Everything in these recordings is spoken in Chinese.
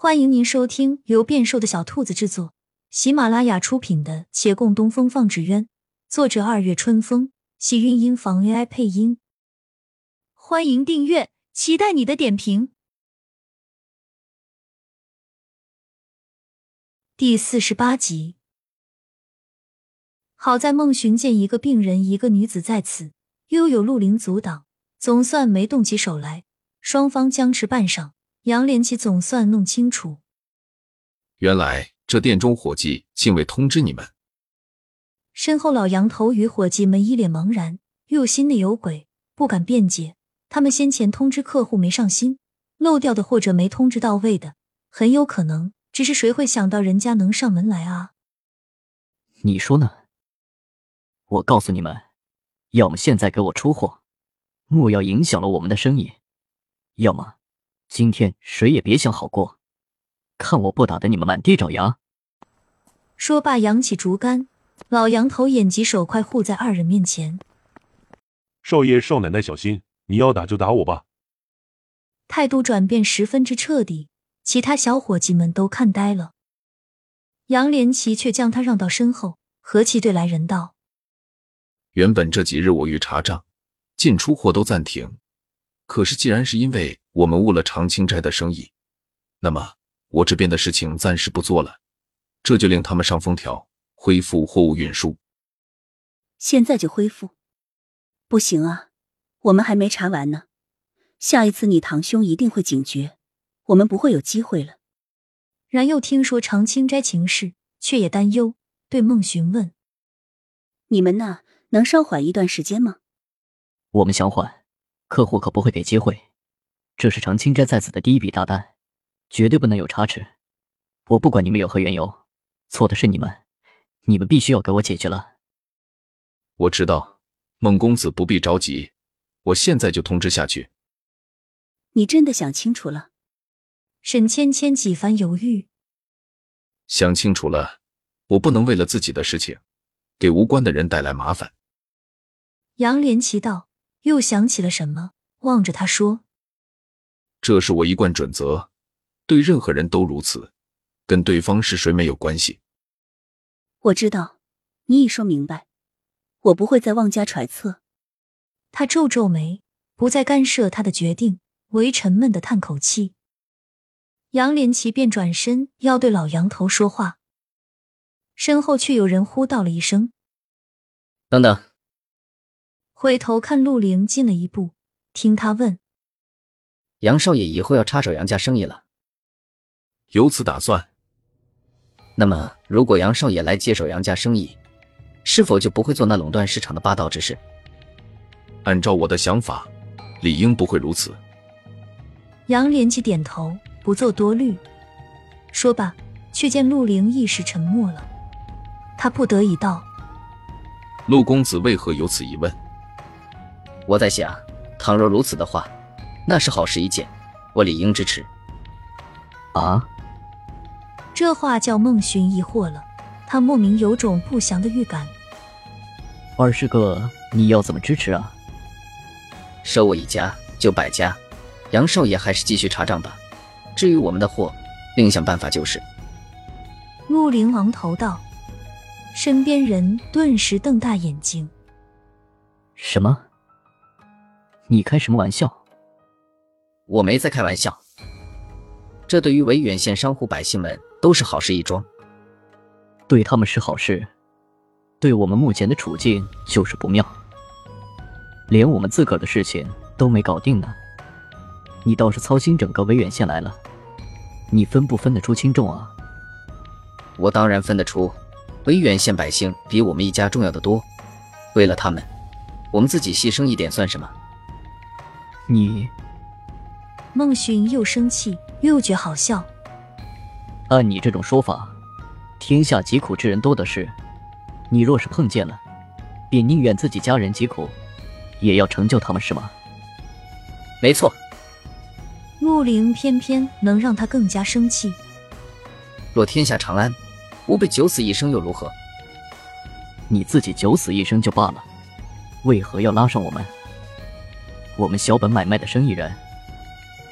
欢迎您收听由变瘦的小兔子制作、喜马拉雅出品的《且共东风放纸鸢》，作者二月春风，喜韵音房 AI 配音。欢迎订阅，期待你的点评。第四十八集，好在孟寻见一个病人，一个女子在此，又有陆林阻挡，总算没动起手来。双方僵持半晌。杨连奇总算弄清楚，原来这店中伙计竟未通知你们。身后老杨头与伙计们一脸茫然，又心里有鬼，不敢辩解。他们先前通知客户没上心，漏掉的或者没通知到位的，很有可能。只是谁会想到人家能上门来啊？你说呢？我告诉你们，要么现在给我出货，莫要影响了我们的生意；要么。今天谁也别想好过，看我不打得你们满地找牙！说罢，扬起竹竿，老杨头眼疾手快护在二人面前。少爷少奶奶小心，你要打就打我吧！态度转变十分之彻底，其他小伙计们都看呆了。杨连奇却将他让到身后，和气对来人道：“原本这几日我欲查账，进出货都暂停。”可是，既然是因为我们误了长青斋的生意，那么我这边的事情暂时不做了，这就令他们上封条，恢复货物运输。现在就恢复？不行啊，我们还没查完呢。下一次你堂兄一定会警觉，我们不会有机会了。然又听说长青斋情势，却也担忧，对孟询问：“你们那能稍缓一段时间吗？”我们想缓。客户可不会给机会，这是长青斋在此的第一笔大单，绝对不能有差池。我不管你们有何缘由，错的是你们，你们必须要给我解决了。我知道，孟公子不必着急，我现在就通知下去。你真的想清楚了？沈芊芊几番犹豫，想清楚了，我不能为了自己的事情，给无关的人带来麻烦。杨连奇道。又想起了什么，望着他说：“这是我一贯准则，对任何人都如此，跟对方是谁没有关系。”我知道，你已说明白，我不会再妄加揣测。他皱皱眉，不再干涉他的决定，唯沉闷的叹口气。杨连奇便转身要对老杨头说话，身后却有人呼道了一声：“等等。”回头看陆凌进了一步，听他问：“杨少爷以后要插手杨家生意了？有此打算？那么，如果杨少爷来接手杨家生意，是否就不会做那垄断市场的霸道之事？按照我的想法，理应不会如此。”杨连起点头，不做多虑。说罢，却见陆凌一时沉默了，他不得已道：“陆公子为何有此疑问？”我在想，倘若如此的话，那是好事一件，我理应支持。啊！这话叫孟寻疑惑了，他莫名有种不祥的预感。二师哥，你要怎么支持啊？收我一家就百家，杨少爷还是继续查账吧。至于我们的货，另想办法就是。陆灵王头道，身边人顿时瞪大眼睛。什么？你开什么玩笑？我没在开玩笑。这对于维远县商户百姓们都是好事一桩。对他们是好事，对我们目前的处境就是不妙。连我们自个儿的事情都没搞定呢，你倒是操心整个维远县来了。你分不分得出轻重啊？我当然分得出，维远县百姓比我们一家重要的多。为了他们，我们自己牺牲一点算什么？你，孟寻又生气又觉好笑。按你这种说法，天下疾苦之人多的是，你若是碰见了，便宁愿自己家人疾苦，也要成就他们，是吗？没错。木灵偏偏能让他更加生气。若天下长安，吾辈九死一生又如何？你自己九死一生就罢了，为何要拉上我们？我们小本买卖的生意人，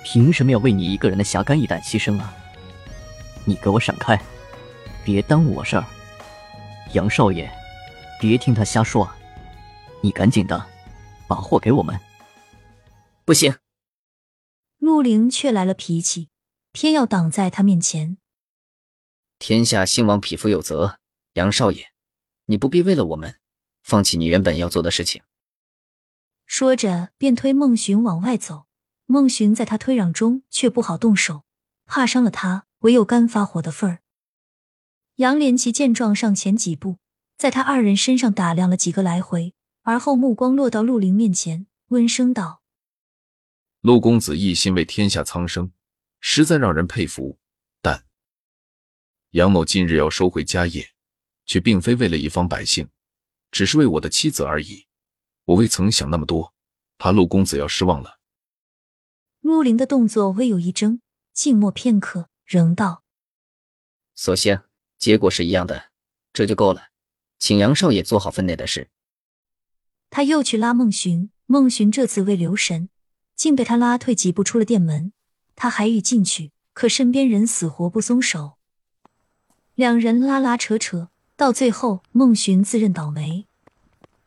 凭什么要为你一个人的侠肝义胆牺牲啊？你给我闪开，别耽误我事儿。杨少爷，别听他瞎说啊，你赶紧的，把货给我们。不行，陆凌却来了脾气，偏要挡在他面前。天下兴亡，匹夫有责。杨少爷，你不必为了我们，放弃你原本要做的事情。说着，便推孟寻往外走。孟寻在他推攘中却不好动手，怕伤了他，唯有干发火的份儿。杨连奇见状，上前几步，在他二人身上打量了几个来回，而后目光落到陆凌面前，温声道：“陆公子一心为天下苍生，实在让人佩服。但杨某今日要收回家业，却并非为了一方百姓，只是为我的妻子而已。我未曾想那么多，怕陆公子要失望了。”陆凌的动作微有一怔，静默片刻，仍道：“所幸结果是一样的，这就够了。请杨少爷做好分内的事。”他又去拉孟寻，孟寻这次未留神，竟被他拉退几步出了店门。他还欲进去，可身边人死活不松手。两人拉拉扯扯，到最后，孟寻自认倒霉，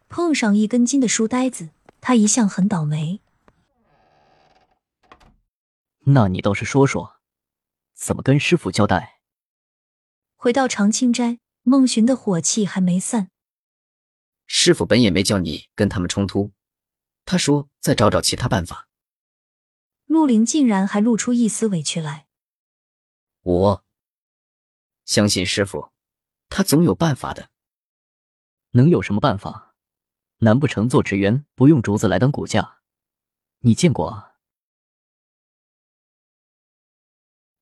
碰上一根筋的书呆子。他一向很倒霉。那你倒是说说，怎么跟师傅交代？回到长青斋，孟寻的火气还没散。师傅本也没叫你跟他们冲突，他说再找找其他办法。陆林竟然还露出一丝委屈来。我相信师傅，他总有办法的。能有什么办法？难不成做职员不用竹子来当骨架？你见过啊？